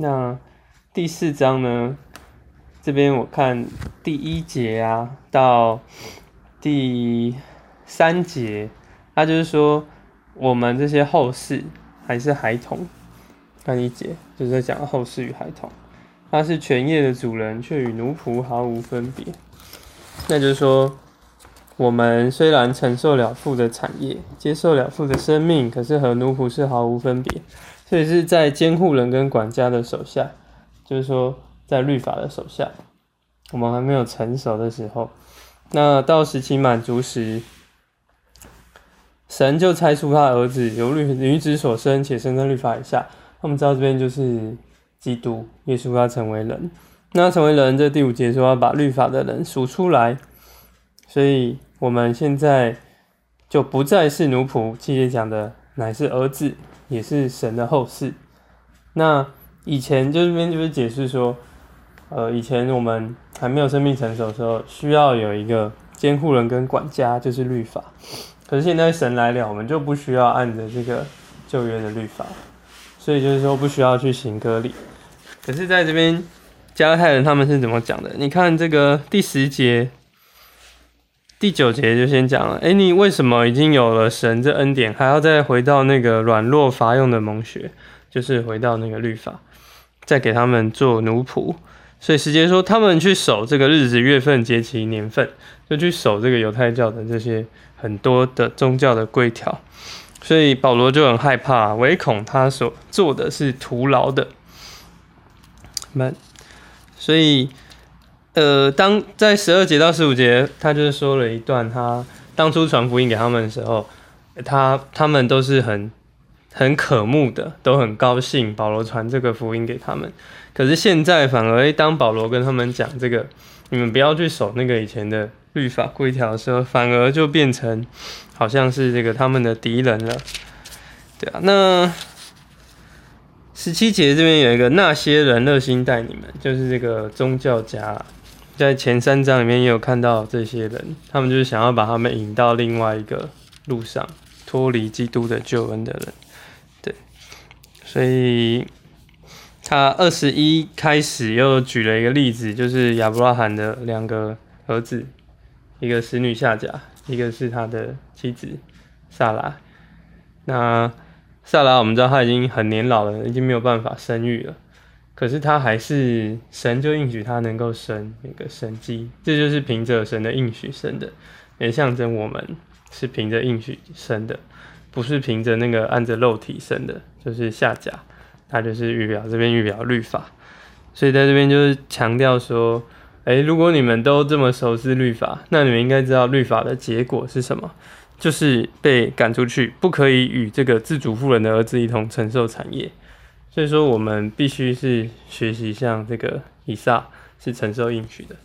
那第四章呢？这边我看第一节啊到第三节，他就是说我们这些后世还是孩童。看一节就是在讲后世与孩童，他是全业的主人，却与奴仆毫无分别。那就是说，我们虽然承受了父的产业，接受了父的生命，可是和奴仆是毫无分别。所以是在监护人跟管家的手下，就是说在律法的手下，我们还没有成熟的时候，那到时期满足时，神就猜出他儿子由律女子所生，且生在律法以下。我们知道这边就是基督耶稣他成为人，那成为人这第五节说要把律法的人数出来，所以我们现在就不再是奴仆，七节讲的乃是儿子。也是神的后世。那以前就这边就是解释说，呃，以前我们还没有生命成熟的时候，需要有一个监护人跟管家，就是律法。可是现在神来了，我们就不需要按着这个旧约的律法，所以就是说不需要去行割礼。可是在这边加太人他们是怎么讲的？你看这个第十节。第九节就先讲了，哎，你为什么已经有了神这恩典，还要再回到那个软弱乏用的蒙学，就是回到那个律法，再给他们做奴仆？所以时间说，他们去守这个日子、月份、节期、年份，就去守这个犹太教的这些很多的宗教的规条。所以保罗就很害怕，唯恐他所做的是徒劳的。们，所以。呃，当在十二节到十五节，他就是说了一段，他当初传福音给他们的时候，他他们都是很很渴慕的，都很高兴保罗传这个福音给他们。可是现在反而，当保罗跟他们讲这个，你们不要去守那个以前的律法规条的时候，反而就变成好像是这个他们的敌人了。对啊，那十七节这边有一个那些人热心待你们，就是这个宗教家。在前三章里面也有看到这些人，他们就是想要把他们引到另外一个路上，脱离基督的救恩的人。对，所以他二十一开始又举了一个例子，就是亚伯拉罕的两个儿子，一个使女夏甲，一个是他的妻子萨拉。那萨拉我们知道他已经很年老了，已经没有办法生育了。可是他还是神就应许他能够生那个神机，这就是凭着神的应许生的，也象征我们是凭着应许生的，不是凭着那个按着肉体生的，就是下甲，他就是预表这边预表律法，所以在这边就是强调说，诶，如果你们都这么熟知律法，那你们应该知道律法的结果是什么，就是被赶出去，不可以与这个自主妇人的儿子一同承受产业。所以说，我们必须是学习像这个以撒是承受应许的。